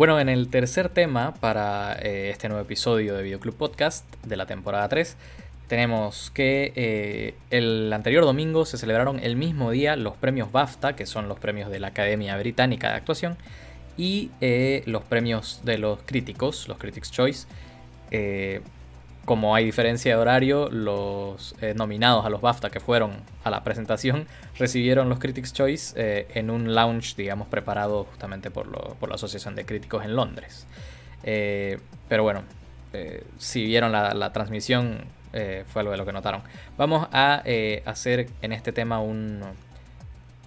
Bueno, en el tercer tema para eh, este nuevo episodio de Videoclub Podcast de la temporada 3, tenemos que eh, el anterior domingo se celebraron el mismo día los premios BAFTA, que son los premios de la Academia Británica de Actuación, y eh, los premios de los críticos, los Critics' Choice. Eh, como hay diferencia de horario, los nominados a los BAFTA que fueron a la presentación recibieron los Critics' Choice en un lounge, digamos, preparado justamente por, la Asociación de Críticos en Londres. pero bueno, si vieron la transmisión, eh, fue algo de lo que notaron. Vamos a eh, hacer en este tema un,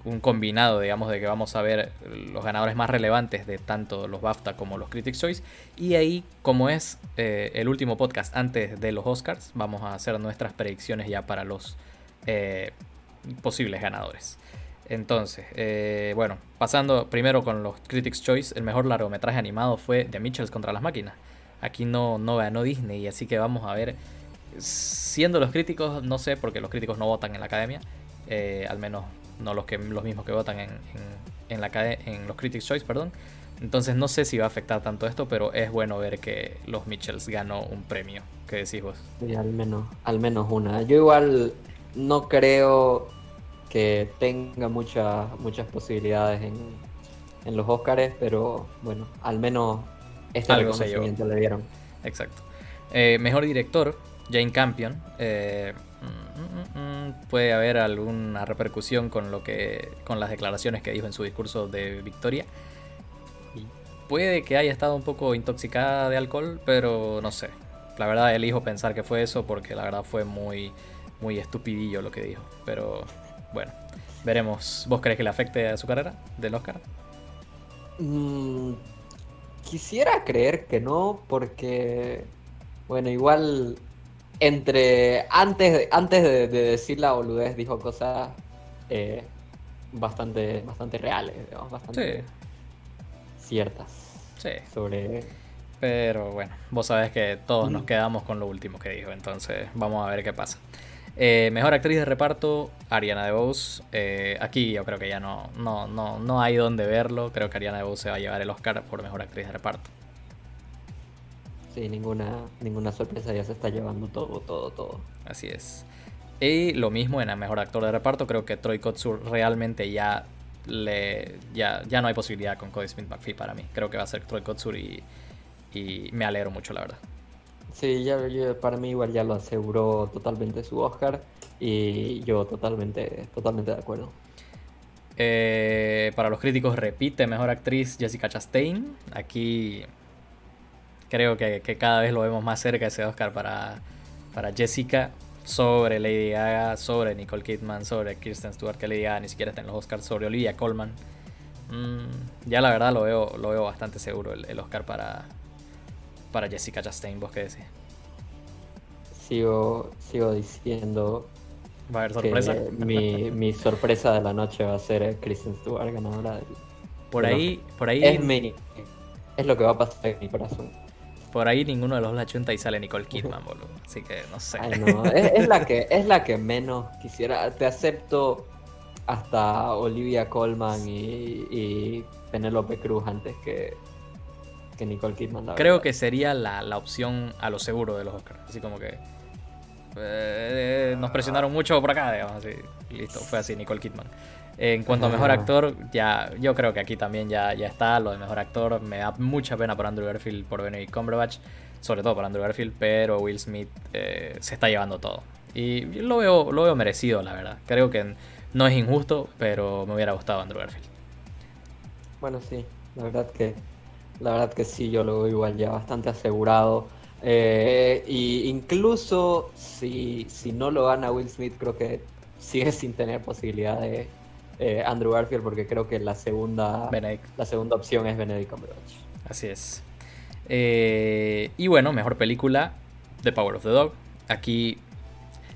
un combinado, digamos, de que vamos a ver los ganadores más relevantes de tanto los BAFTA como los Critics' Choice. Y ahí, como es eh, el último podcast antes de los Oscars, vamos a hacer nuestras predicciones ya para los posibles ganadores. Entonces, bueno, pasando primero con los Critics' Choice, el mejor largometraje animado fue The Mitchells contra las máquinas. Aquí no, no ganó Disney, así que vamos a ver siendo los críticos, no sé, porque los críticos no votan en la academia, eh, al menos no los, que, los mismos que votan en, en, la, en los Critics' Choice, perdón. Entonces no sé si va a afectar tanto esto, pero es bueno ver que los Mitchells ganó un premio. ¿Qué decís vos? al menos, al menos una. Yo igual no creo que tenga muchas muchas posibilidades en, en los Oscars, pero bueno, al menos este reconocimiento le dieron. Exacto. Eh, mejor director, Jane Campion, eh, puede haber alguna repercusión con lo que con las declaraciones que dijo en su discurso de victoria. puede que haya estado un poco intoxicada de alcohol, pero no sé. La verdad elijo pensar que fue eso porque la verdad fue muy muy estupidillo lo que dijo, pero bueno, veremos. ¿Vos crees que le afecte a su carrera del Oscar? quisiera creer que no, porque bueno, igual entre antes, antes de, decir la boludez dijo cosas eh, bastante, bastante reales, bastante ciertas. Sí. Sobre. Pero bueno, vos sabés que todos nos quedamos con lo último que dijo, entonces vamos a ver qué pasa. Eh, mejor actriz de reparto, Ariana DeBose. Eh, aquí yo creo que ya no, no, no, no hay donde verlo. Creo que Ariana DeBose se va a llevar el Oscar por mejor actriz de reparto. Sí, ninguna, ninguna sorpresa, ya se está llevando todo, todo, todo. Así es. Y lo mismo en el mejor actor de reparto, creo que Troy Kotsur realmente ya le ya, ya no hay posibilidad con Cody Smith McPhee para mí. Creo que va a ser Troy Kotsur y, y me alegro mucho, la verdad. Sí, ya, para mí igual ya lo aseguró totalmente su Oscar y yo totalmente, totalmente de acuerdo. Eh, para los críticos repite mejor actriz Jessica Chastain. Aquí creo que, cada vez lo vemos más cerca ese Oscar para, para Jessica sobre Lady Gaga, sobre Nicole Kidman, sobre Kirsten Stewart, que Lady Gaga ni siquiera está en los Oscars, sobre Olivia Colman. Mm, ya la verdad lo veo, lo veo bastante seguro el, Oscar para, para Jessica Chastain, ¿vos qué decís? Sigo, sigo diciendo ¿Va a haber sorpresa? mi, mi, sorpresa de la noche va a ser Kristen Stewart ganadora del, por ahí, por ahí es, es lo que va a pasar en mi corazón. Por ahí ninguno de los la chunta y sale Nicole Kidman, boludo. Así que no sé. Es, la que, es la que menos quisiera. Te acepto hasta Olivia Colman y, Penélope Cruz antes que, que Nicole Kidman. Creo que sería la, opción a lo seguro de los Oscars. Así como que. Eh, nos presionaron mucho por acá, digamos. Así. Listo, fue así, Nicole Kidman. En cuanto a mejor actor, ya yo creo que aquí también ya, ya está lo de mejor actor. Me da mucha pena por Andrew Garfield, por Benedict Cumberbatch, sobre todo por Andrew Garfield, pero Will Smith eh, se está llevando todo. Y lo veo, lo veo merecido, la verdad. Creo que no es injusto, pero me hubiera gustado Andrew Garfield. Bueno, sí, la verdad que, la verdad que sí, yo lo veo igual ya bastante asegurado. Eh, y incluso si, si no lo gana Will Smith, creo que sigue sin tener posibilidad de, eh, Andrew Garfield porque creo que la segunda, la segunda opción es Benedict Cumberbatch. Así es. Eh, y bueno, mejor película, The Power of the Dog. Aquí,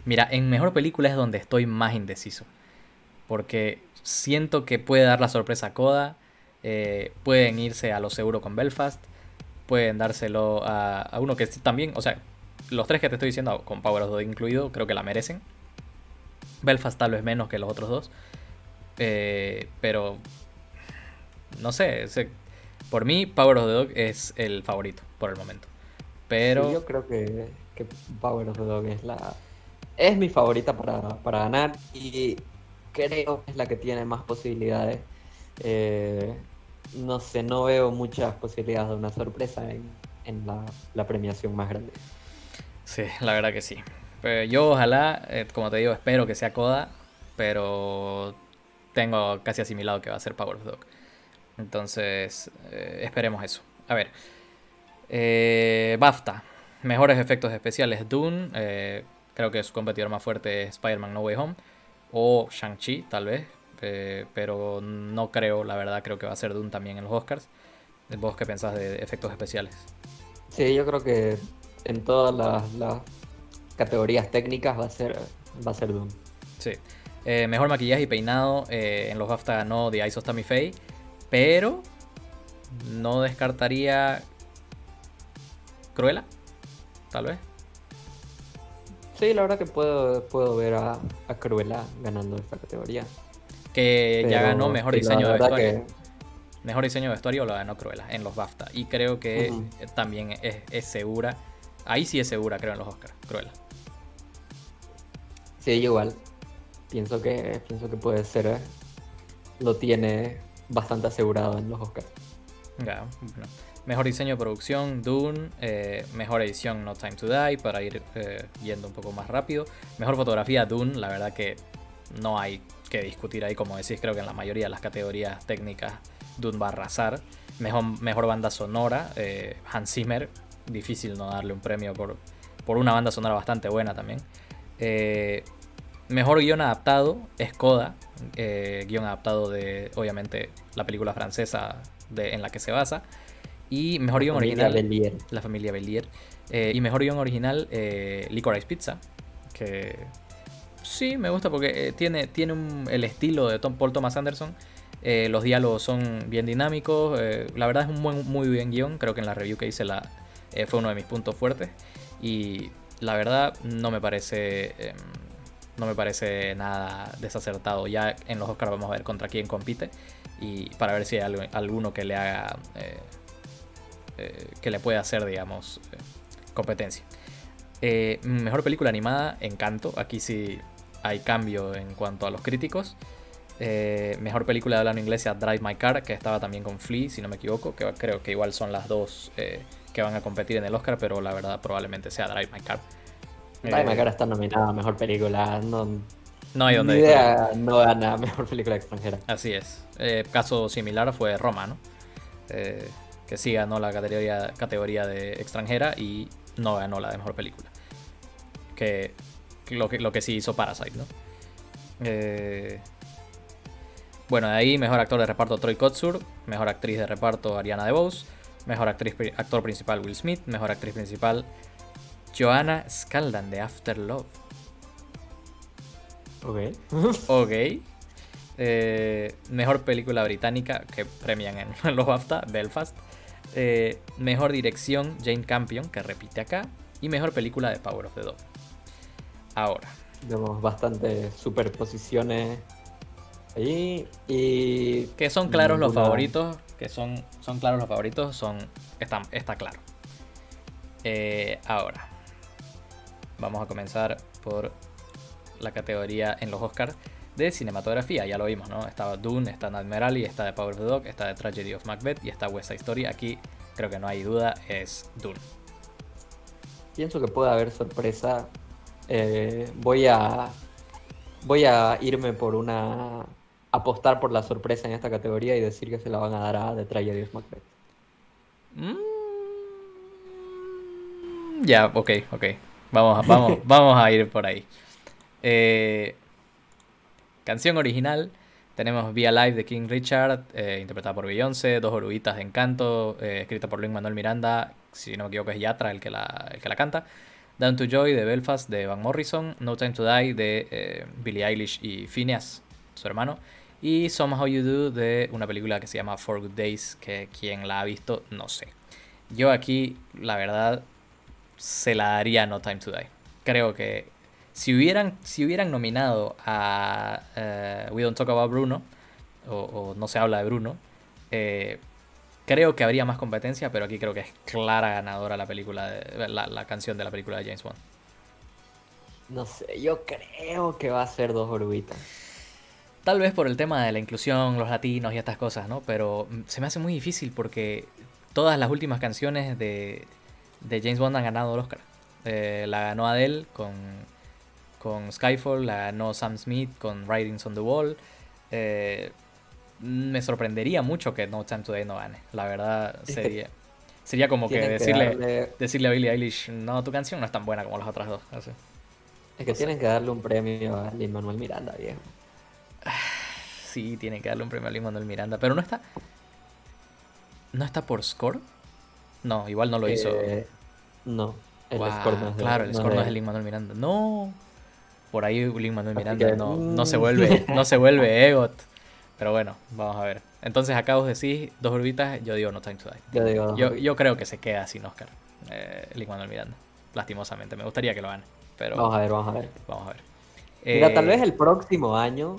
mira, en mejor película es donde estoy más indeciso. Porque siento que puede dar la sorpresa a Coda. Eh, pueden irse a lo seguro con Belfast. Pueden dárselo a, a, uno que también, o sea, los tres que te estoy diciendo, con Power of the Dog incluido, creo que la merecen. Belfast tal vez menos que los otros dos. Eh, pero no sé, Por mí, Power of the Dog es el favorito por el momento. Pero. yo creo que, que, Power of the Dog es la. Es mi favorita para, para ganar y creo que es la que tiene más posibilidades. Eh, no sé, no veo muchas posibilidades de una sorpresa en, en la, la, premiación más grande. Sí, la verdad que sí. Pero yo ojalá, eh, como te digo, espero que sea Coda, pero tengo casi asimilado que va a ser Power of Dog. Entonces, eh, esperemos eso. A ver. Eh, BAFTA. Mejores efectos especiales. Dune. Eh, creo que su competidor más fuerte es Spider-Man No Way Home. O Shang-Chi, tal vez. pero no creo, la verdad, creo que va a ser Dune también en los Oscars. ¿Vos qué pensás de efectos especiales? Sí, yo creo que en todas las, categorías técnicas va a ser, va a ser Dune. Sí. Mejor maquillaje y peinado. en los BAFTA ganó The Eyes of Tammy Faye. Pero no descartaría Cruella, tal vez. Sí, la verdad que puedo, puedo ver a, Cruella ganando esta categoría. Que ya ganó mejor diseño de vestuario. Mejor diseño de vestuario lo ganó Cruella en los BAFTA. Y creo que también es, segura. Ahí sí es segura, creo, en los Oscars. Cruella. Sí, igual. Pienso que, pienso que puede ser. ¿eh? Lo tiene bastante asegurado en los Oscars. Mejor diseño de producción, Dune. Eh, mejor edición, No Time to Die, para ir eh, yendo un poco más rápido. Mejor fotografía, Dune. La verdad que no hay que discutir ahí, como decís, creo que en la mayoría de las categorías técnicas Dune va a arrasar. Mejor, mejor banda sonora, eh, Hans Zimmer. Difícil no darle un premio por, por una banda sonora bastante buena también. Mejor guion adaptado es Coda, eh, guion adaptado de, obviamente, la película francesa en la que se basa. Y mejor guion original. La familia Bellier. Eh, y mejor guion original, eh, Licorice Pizza. Que sí, me gusta porque tiene, tiene el estilo de Tom, Paul Thomas Anderson. los diálogos son bien dinámicos. la verdad es un muy, muy bien guion. Creo que en la review que hice la, fue uno de mis puntos fuertes. Y la verdad no me parece em, no me parece nada desacertado. Ya en los Oscars vamos a ver contra quién compite y para ver si hay alguno que le haga, eh, eh, que le pueda hacer, digamos, eh, competencia. mejor película animada, Encanto. Aquí sí hay cambio en cuanto a los críticos. mejor película de habla inglesa, Drive My Car, que estaba también con Flea, si no me equivoco, que creo que igual son las dos que van a competir en el Oscar, pero la verdad probablemente sea Drive My Car. Drive My está nominada a mejor película. No, no hay donde. Idea, no gana mejor película extranjera. Así es. Eh, caso similar fue Roma, ¿no? Eh, que sí ganó la categoría, categoría de extranjera y no ganó la de mejor película. Que lo que, lo que sí hizo Parasite, ¿no? Eh, bueno, de ahí mejor actor de reparto Troy Kotsur, mejor actriz de reparto Ariana DeBose, mejor actriz, actor principal Will Smith, mejor actriz principal Joanna Scaldan de After Love. Ok. ok. Eh, mejor película británica que premian en los BAFTA, Belfast. Eh, mejor dirección, Jane Campion, que repite acá. Y mejor película de Power of the Dog. Ahora. Vemos bastantes superposiciones ahí. Y. Que son claros los favoritos. Que son, son claros los favoritos. Son. Está, está claro. Eh, ahora. Vamos a comenzar por la categoría en los Oscars de cinematografía. Ya lo vimos, ¿no? Estaba Dune, está Admiral y está The Power of the Dog, está The Tragedy of Macbeth y está West Side Story. Aquí creo que no hay duda, es Dune. Pienso que puede haber sorpresa. Eh, voy a voy a irme por una apostar por la sorpresa en esta categoría y decir que se la van a dar a The Tragedy of Macbeth. Mm. Ya, ok, ok. Vamos, vamos, vamos a ir por ahí. Eh, canción original. Tenemos Via Live de King Richard, eh, interpretada por Beyoncé, Dos Oruguitas de Encanto, eh, escrita por Luis Manuel Miranda, si no me equivoco es Yatra el que la, el que la canta. Down to Joy de Belfast de Van Morrison, No Time to Die de Billie Eilish y Phineas, su hermano, y Somehow You Do de una película que se llama Four Good Days, que quien la ha visto no sé. Yo aquí, la verdad, se la daría No Time to Die. Creo que si hubieran, si hubieran nominado a eh, We Don't Talk About Bruno, o, No se habla de Bruno, eh, creo que habría más competencia, pero aquí creo que es clara ganadora la película, la, canción de la película de James Bond. No sé, yo creo que va a ser dos oruguitas. Tal vez por el tema de la inclusión, los latinos y estas cosas, ¿no? Pero mm, se me hace muy difícil porque todas las últimas canciones de, de James Bond han ganado el Oscar. Eh, la ganó Adele con, con Skyfall, la ganó Sam Smith con Writings on the Wall. Eh, me sorprendería mucho que No Time Today no gane. La verdad sería, sería como que decirle, decirle a Billie Eilish, no, tu canción no es tan buena como las otras dos. Es que tienen que darle un premio a Lin Manuel Miranda, viejo. Sí, tienen que darle un premio a Lin Manuel Miranda, pero no está. ¿No está por score? No, igual no lo hizo. Eh, no, el score no es Claro, el score no es de Lin Manuel Miranda. No. Por ahí Lin Manuel Miranda no, no se vuelve, no se vuelve Egot. Pero bueno, vamos a ver. Entonces acá vos decís dos orbitas, yo digo No Time to Die. Yo, yo, creo que se queda sin Oscar, eh, Lin Manuel Miranda. Lastimosamente, me gustaría que lo gane. Pero vamos a ver, vamos a ver. Vamos a ver. Mira, tal vez eh, el próximo año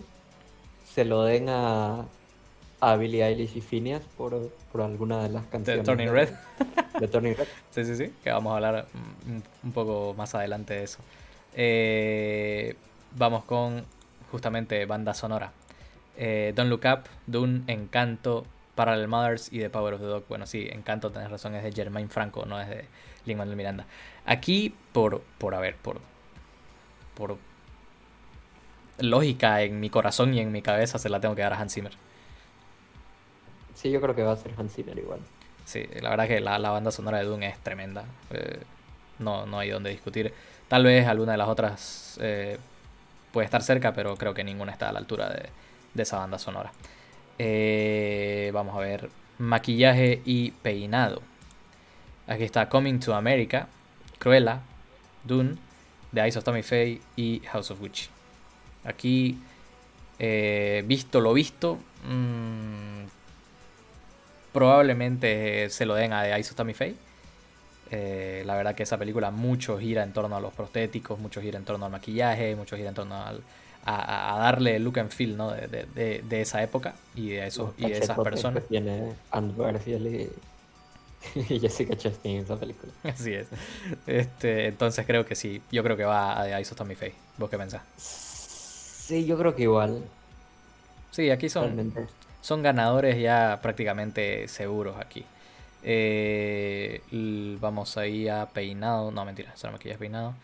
se lo den a, a Billie Eilish y Phineas por, por alguna de las canciones. De Turning Red. De Turning Red. sí, sí, sí. Que vamos a hablar un, poco más adelante de eso. Eh, vamos con justamente banda sonora. Eh, Don't Look Up, Dune, Encanto, Parallel Mothers y The Power of the Dog. Bueno, sí, Encanto, tenés razón, es de Germain Franco, no es de Lin Manuel Miranda. Aquí, por, por a ver, por, por lógica en mi corazón y en mi cabeza, se la tengo que dar a Hans Zimmer. Sí, yo creo que va a ser Hans Zimmer igual. Sí, la verdad que la, banda sonora de Dune es tremenda. Eh, no, no hay donde discutir. Tal vez alguna de las otras eh, puede estar cerca, pero creo que ninguna está a la altura de, de esa banda sonora. Eh, vamos a ver, maquillaje y peinado. Aquí está Coming to America, Cruella, Dune, The Eyes of Tommy Faye y House of Gucci. Aquí, visto lo visto, mm, probablemente se lo den a The Eyes of Faye. Eh, la verdad que esa película mucho gira en torno a los prostéticos, mucho gira en torno al maquillaje, mucho gira en torno al, a, darle el look and feel ¿no? de, de, esa época y de, esos, y de esas personas. Que tiene y, y, Jessica Chastain en esa película. Así es. Este, entonces creo que sí, yo creo que va a Ice of Tommy Faye. ¿Vos qué pensás? Sí, yo creo que igual. Sí, aquí son, son ganadores ya prácticamente seguros aquí. Eh, vamos ahí a peinado. No, mentira, solo maquillaje peinado.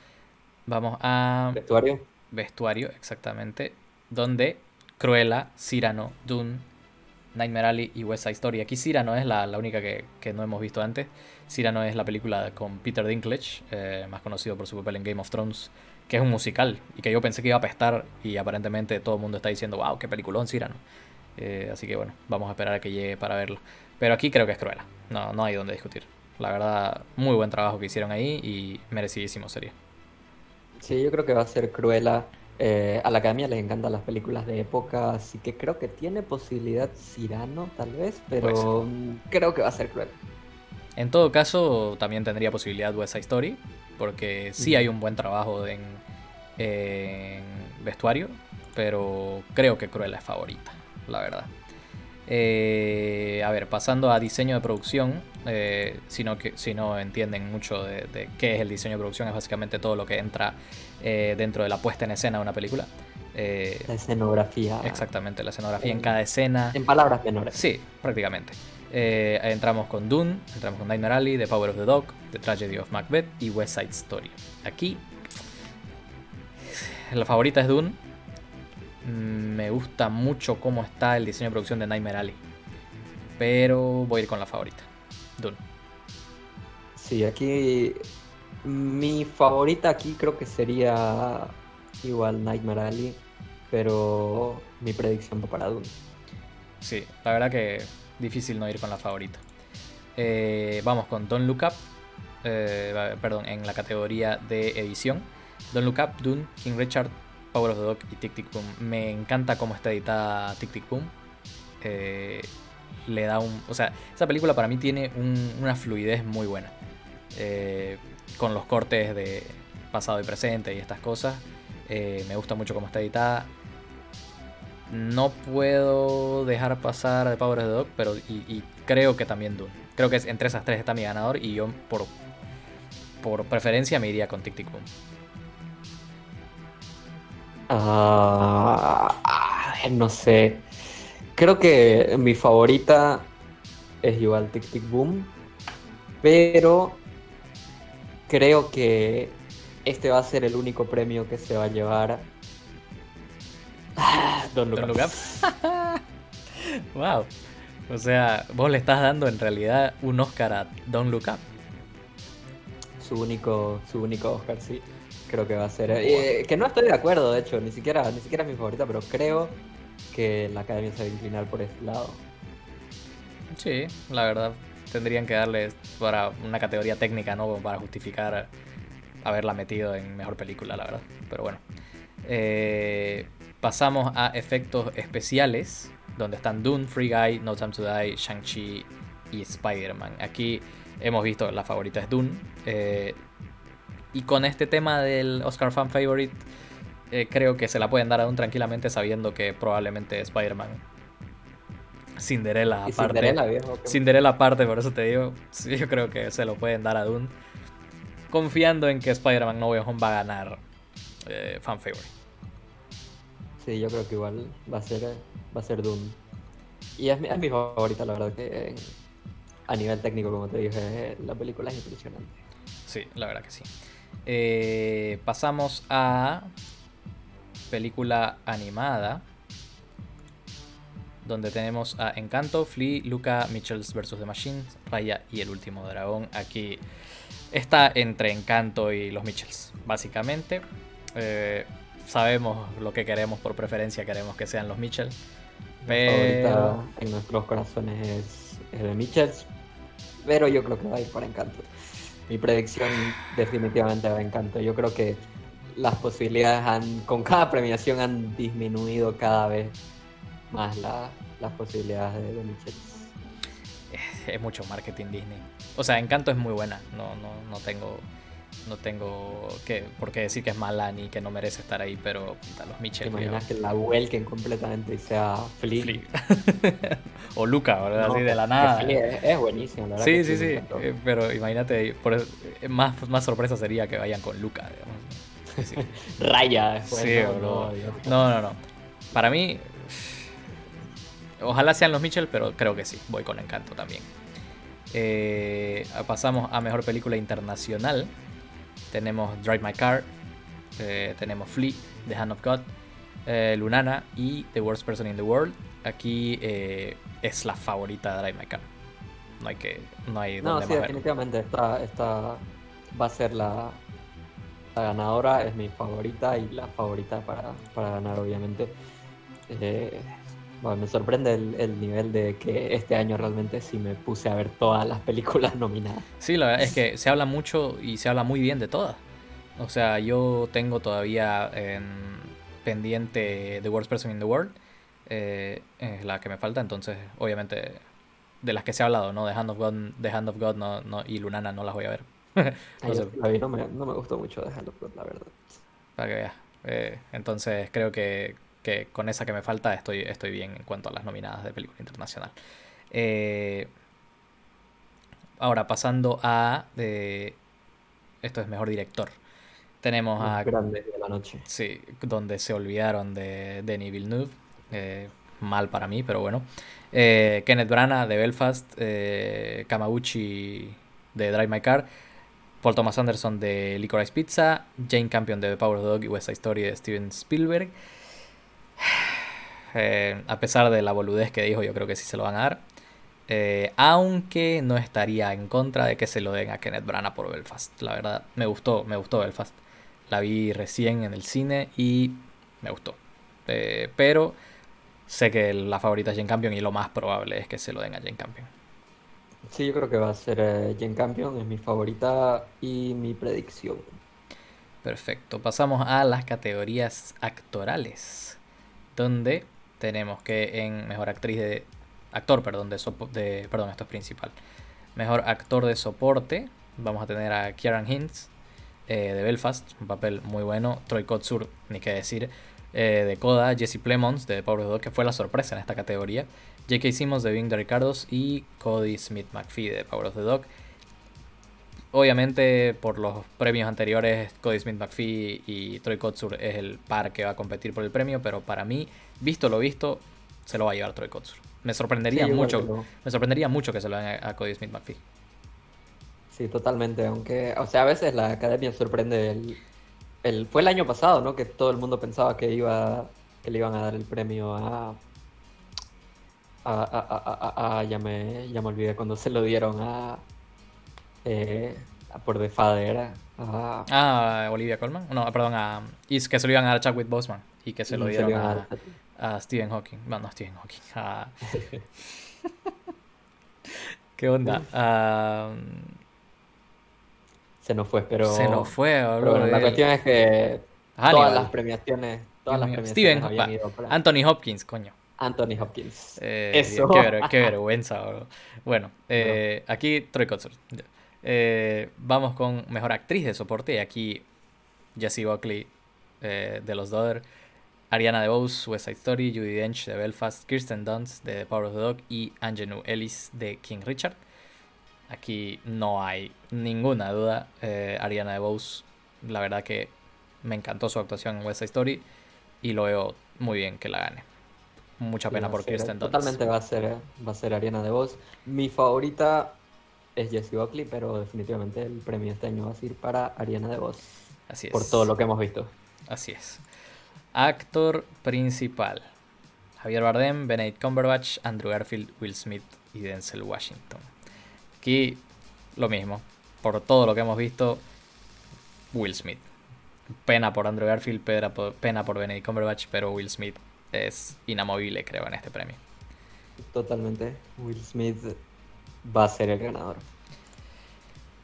Vamos a. Vestuario vestuario, exactamente, donde Cruella, Cyrano, Dune, Nightmare Alley y West Side Story. Aquí Cyrano es la, única que, no hemos visto antes. Cyrano es la película con Peter Dinklage, eh, más conocido por su papel en Game of Thrones, que es un musical y que yo pensé que iba a pestar y aparentemente todo el mundo está diciendo, wow, qué peliculón Cyrano. Eh, así que bueno, vamos a esperar a que llegue para verlo. Pero aquí creo que es Cruella, no, no hay donde discutir. La verdad, muy buen trabajo que hicieron ahí y merecidísimo sería. Sí, yo creo que va a ser Cruella. Eh, a la academia les encantan las películas de época, así que creo que tiene posibilidad Cirano, tal vez, pero creo que va a ser Cruella. En todo caso, también tendría posibilidad West Side Story, porque sí hay un buen trabajo en, vestuario, pero creo que Cruella es favorita, la verdad. Eh, a ver, pasando a diseño de producción, eh, si, no, que, si no entienden mucho de, qué es el diseño de producción, es básicamente todo lo que entra eh, dentro de la puesta en escena de una película. Eh, la escenografía. Exactamente, la escenografía en, cada escena. En palabras menores. Sí, prácticamente. entramos con Dune, entramos con Nightmare Alley, The Power of the Dog, The Tragedy of Macbeth y West Side Story. Aquí, la favorita es Dune. Mm, me gusta mucho cómo está el diseño de producción de Nightmare Alley. Pero voy a ir con la favorita. Dune. Sí, aquí mi favorita aquí creo que sería igual Nightmare Alley, pero mi predicción va para Dune. Sí, la verdad que difícil no ir con la favorita. Eh, vamos con Don't Look Up, eh, perdón, en la categoría de edición. Don't Look Up, Dune, King Richard, Power of the Dog y Tic Tic Boom. Me encanta cómo está editada Tic Tic Boom. Eh, le da un. O sea, esa película para mí tiene una fluidez muy buena. Eh, con los cortes de pasado y presente y estas cosas. Eh, me gusta mucho cómo está editada. no puedo dejar pasar The Power of the Dog, pero y, creo que también Dune. Creo que entre esas tres está mi ganador y yo por, por preferencia me iría con Tic Tic Boom. Ah, no sé. Creo que mi favorita es igual Tic Tic Boom, pero creo que este va a ser el único premio que se va a llevar Don Look, wow. O sea, vos le estás dando en realidad un Oscar a Don Up. Su único, su único Oscar, sí. Creo que va a ser. Eh, que no estoy de acuerdo, de hecho, ni siquiera, ni siquiera es mi favorita, pero creo que la academia se va a inclinar por este lado. Sí, la verdad. Tendrían que darle para una categoría técnica, ¿no? Para justificar haberla metido en mejor película, la verdad. Pero bueno. Eh, pasamos a efectos especiales, donde están Dune, Free Guy, No Time to Die, Shang-Chi y Spider-Man. Aquí hemos visto la favorita es Dune. Eh, y con este tema del Oscar Fan Favorite, eh, creo que se la pueden dar a Dune tranquilamente sabiendo que probablemente Spider-Man Cinderella aparte. Cinderella, viejo. Cinderella aparte, por eso te digo. yo creo que se lo pueden dar a Dune. Confiando en que Spider-Man No Way Home va a ganar eh, fan favorite. Sí, yo creo que igual va a ser, va a ser Doom. Y es mi, es mi favorita, la verdad, que a nivel técnico, como te dije, la película es impresionante. Sí, la verdad que sí. Eh, pasamos a película animada, donde tenemos a Encanto, Flea, Luca, Mitchells vs. The Machines, Raya y el último dragón. Aquí está entre Encanto y los Mitchells, básicamente. Eh, sabemos lo que queremos por preferencia, queremos que sean los Mitchell. Pero... en nuestros corazones es, es, de Mitchells, pero yo creo que va a ir por Encanto. Mi predicción definitivamente va Encanto. Yo creo que las posibilidades han, con cada premiación han disminuido cada vez más las posibilidades de, de. Es, es mucho marketing Disney. O sea, Encanto es muy buena, no, no, no tengo no tengo que, por qué decir que es mala ni que no merece estar ahí, pero a los Mitchell. ¿Te imaginas que la vuelquen completamente y sea Flea? o Luca, ¿verdad? Así de la nada. Es, buenísimo, la verdad. Sí, sí, sí. Eh, pero imagínate, por eh, más, más sorpresa sería que vayan con Luca, Raya después. Sí, no, no, no, no. Para mí, ojalá sean los Mitchell, pero creo que sí. Voy con Encanto también. Eh, pasamos a mejor película internacional tenemos Drive My Car, eh, tenemos Flea, The Hand of God, eh, Lunana y The Worst Person in the World. Aquí eh, es la favorita de Drive My Car. No hay que. No, hay no sí, definitivamente. Esta, esta va a ser la, la ganadora. Es mi favorita y la favorita para, para ganar, obviamente. Bueno, me sorprende el, nivel de que este año realmente sí me puse a ver todas las películas nominadas. Sí, la verdad es que se habla mucho y se habla muy bien de todas. O sea, yo tengo todavía en pendiente The Worst Person in the World, eh, es la que me falta, entonces obviamente de las que se ha hablado, ¿no? The Hand of God, The Hand of God no, no, y Lunana no las voy a ver. no, me, no, me, gustó mucho The Hand of God, la verdad. Para que veas. Eh, entonces creo que que con esa que me falta estoy, estoy bien en cuanto a las nominadas de película internacional. Eh, ahora, pasando a... Eh, esto es mejor director. Tenemos a... Grandes de la noche. Sí, donde se olvidaron de Denis Villeneuve. Eh, mal para mí, pero bueno. Kenneth Branagh de Belfast. Kamaguchi de Drive My Car. Paul Thomas Anderson de Licorice Pizza. Jane Campion de The Power Dog y West Side Story de Steven Spielberg. Eh, a pesar de la boludez que dijo, yo creo que sí se lo van a dar. Eh, aunque no estaría en contra de que se lo den a Kenneth Branagh por Belfast. La verdad, me gustó, me gustó Belfast. La vi recién en el cine y me gustó. Eh, pero sé que la favorita es Jane Campion y lo más probable es que se lo den a Jane Campion. Sí, yo creo que va a ser Jane Campion, es mi favorita y mi predicción. Perfecto, pasamos a las categorías actorales, donde tenemos que en mejor actriz de actor, perdón, de, de perdón, esto es principal. Mejor actor de soporte, vamos a tener a Kieran Hintz eh, de Belfast, un papel muy bueno. Troy Kotsur, ni qué decir. eh, de Coda, Jesse Plemons de Power of the Dog, que fue la sorpresa en esta categoría, J.K. Simmons de Being the Ricardos y Cody Smith McPhee de Power of the Dog. Obviamente, por los premios anteriores, Cody Smith McPhee y Troy Kotsur es el par que va a competir por el premio, pero para mí, visto lo visto, se lo va a llevar Troy Kotsur. Me sorprendería mucho, me sorprendería mucho que se lo den a Cody Smith McPhee. Sí, totalmente, aunque, o sea, a veces la academia sorprende el, el fue el año pasado, ¿no? Que todo el mundo pensaba que iba que le iban a dar el premio a a, a, a, ya me ya me olvidé cuando se lo dieron a eh, por Father a, ah, Olivia Colman. No perdón a y que se lo iban a dar a Chadwick Boseman y que se lo dieron a, a, Stephen Hawking. No no Stephen Hawking a... qué onda se nos fue pero se nos fue la cuestión es que todas las premiaciones todas las premiaciones Steven habían ido Anthony Hopkins coño. Anthony Hopkins. Eh, Eso. Qué, qué, vergüenza, bro. Bueno, eh, aquí Troy Kotsur. Eh, vamos con mejor actriz de soporte. Aquí Jessie Buckley de Los Dodder, Ariana DeBose, West Side Story, Judy Dench de Belfast, Kirsten Dunst de The Power of the Dog y Angelou Ellis de King Richard. Aquí no hay ninguna duda. Ariana DeBose, la verdad que me encantó su actuación en West Side Story y lo veo muy bien que la gane mucha pena por Kirsten Dunst. Totalmente va a ser, va a ser Ariana. Mi favorita es Jessie Buckley, pero definitivamente el premio este año va a ser para Ariana DeVos. Así es. Por todo lo que hemos visto. Así es. Actor principal. Javier Bardem, Benedict Cumberbatch, Andrew Garfield, Will Smith y Denzel Washington. Aquí lo mismo. Por todo lo que hemos visto, Will Smith. Pena por Andrew Garfield, pena por, pena por Benedict Cumberbatch, pero Will Smith es inamovible, creo, en este premio. Totalmente. Will Smith va a ser el ganador.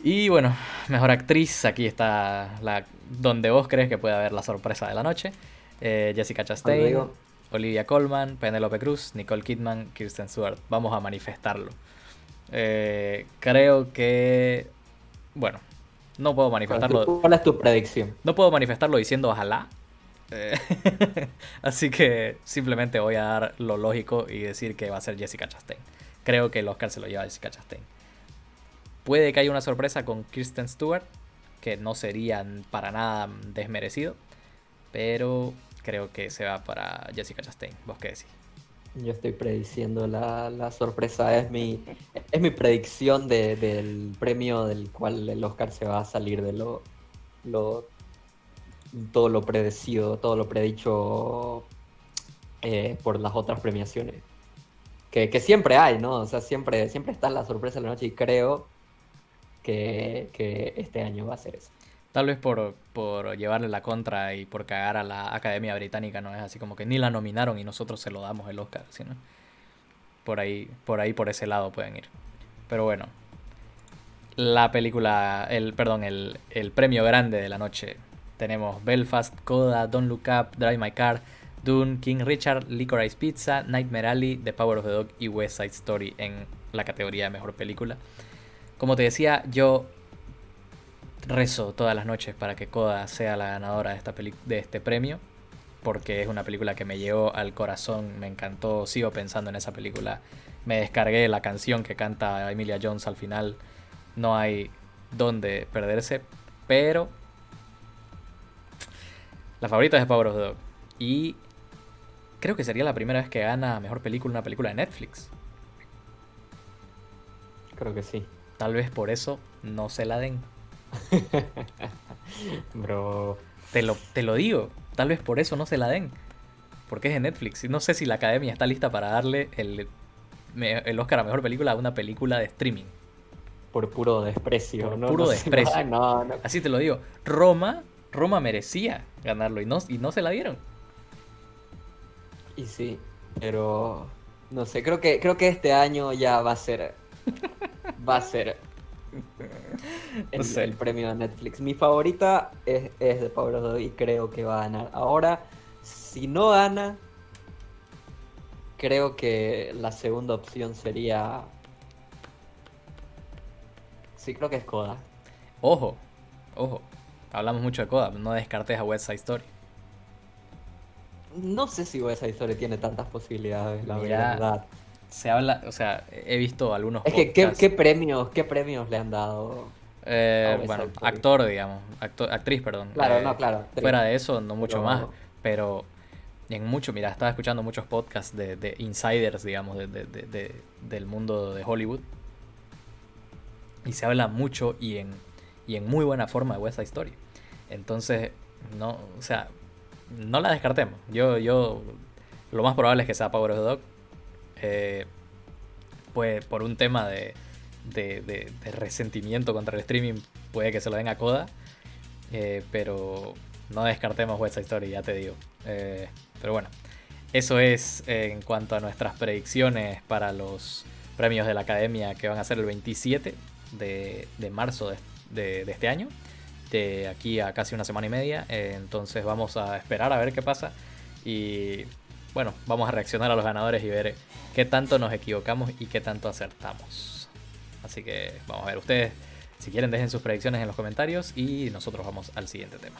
Y bueno, mejor actriz, aquí está la donde vos crees que puede haber la sorpresa de la noche. Eh, Jessica Chastain, Olivia Colman, Penelope Cruz, Nicole Kidman, Kirsten Stewart. Vamos a manifestarlo. Eh, creo que... Bueno, no puedo manifestarlo. ¿Cuál es tu predicción? No puedo manifestarlo diciendo ojalá, eh, así que simplemente voy a dar lo lógico y decir que va a ser Jessica Chastain. Creo que el Oscar se lo lleva Jessica Chastain. Puede que haya una sorpresa con Kristen Stewart, que no sería para nada desmerecido, pero creo que se va para Jessica Chastain. ¿Vos qué decís? Yo estoy prediciendo la, sorpresa, es mi, es mi predicción del premio del cual el Oscar se va a salir de lo, lo todo lo predecido, todo lo predicho eh, por las otras premiaciones. Que, siempre hay, ¿no? O sea, siempre, siempre está la sorpresa de la noche y creo que, este año va a ser eso. Tal vez por, por llevarle la contra y por cagar a la Academia Británica, ¿no? Es así como que ni la nominaron y nosotros se lo damos el Oscar, ¿sí, no? Por ahí, por ahí, por ese lado pueden ir. Pero bueno, la película, el, perdón, el, el premio grande de la noche tenemos Belfast, Coda, Don't Look Up, Drive My Car, Dune, King Richard, Licorice Pizza, Nightmare Alley, The Power of the Dog y West Side Story en la categoría de mejor película. Como te decía, yo rezo todas las noches para que Coda sea la ganadora de, esta de este premio, porque es una película que me llegó al corazón, me encantó, sigo pensando en esa película. Me descargué la canción que canta Emilia Jones al final, no hay donde perderse, pero la favorita es Power of the Dog. Y creo que sería la primera vez que gana mejor película una película de Netflix. Creo que sí. Tal vez por eso no se la den. Bro. Te lo, te lo digo. Tal vez por eso no se la den. Porque es de Netflix. No sé si la academia está lista para darle el, el Oscar a mejor película a una película de streaming. Por puro desprecio, ¿no? Puro desprecio. Así te lo digo. Roma Roma merecía ganarlo y no, y no se la dieron. Y sí, pero no sé, creo que, creo que este año ya va a ser. va a ser el, premio de Netflix. Mi favorita es, es de Pablo y creo que va a ganar. Ahora, si no gana, creo que la segunda opción sería. Sí, creo que es Coda. Ojo, ojo. Hablamos mucho de Coda, no descartes a West Side Story. No sé si esa historia tiene tantas posibilidades, la verdad. Se habla, o sea, he visto algunos Es que, ¿qué, premios, qué premios le han dado? eh, West bueno, Side Story? actor, digamos, actor, actriz, perdón. Claro, eh, no, claro. actriz. Fuera de eso, no mucho Pero- más, pero en mucho, mira, estaba escuchando muchos podcasts de, de insiders, digamos, de- de- de- de- del mundo de Hollywood. Y se habla mucho y en, y en muy buena forma de West Side Story. Entonces, no, o sea, no la descartemos. Yo, yo, lo más probable es que sea Power of the Dog. Eh, pues por un tema de, de, de- resentimiento contra el streaming, puede que se lo den a Coda. Eh, pero no descartemos West Side ya te digo. Eh, pero bueno, eso es en cuanto a nuestras predicciones para los premios de la academia que van a ser el 27 de, marzo de este año. De aquí a casi una semana y media. Eh, entonces vamos a esperar a ver qué pasa. Y bueno, vamos a reaccionar a los ganadores y ver qué tanto nos equivocamos y qué tanto acertamos. Así que vamos a ver ustedes. Si quieren dejen sus predicciones en los comentarios y nosotros vamos al siguiente tema.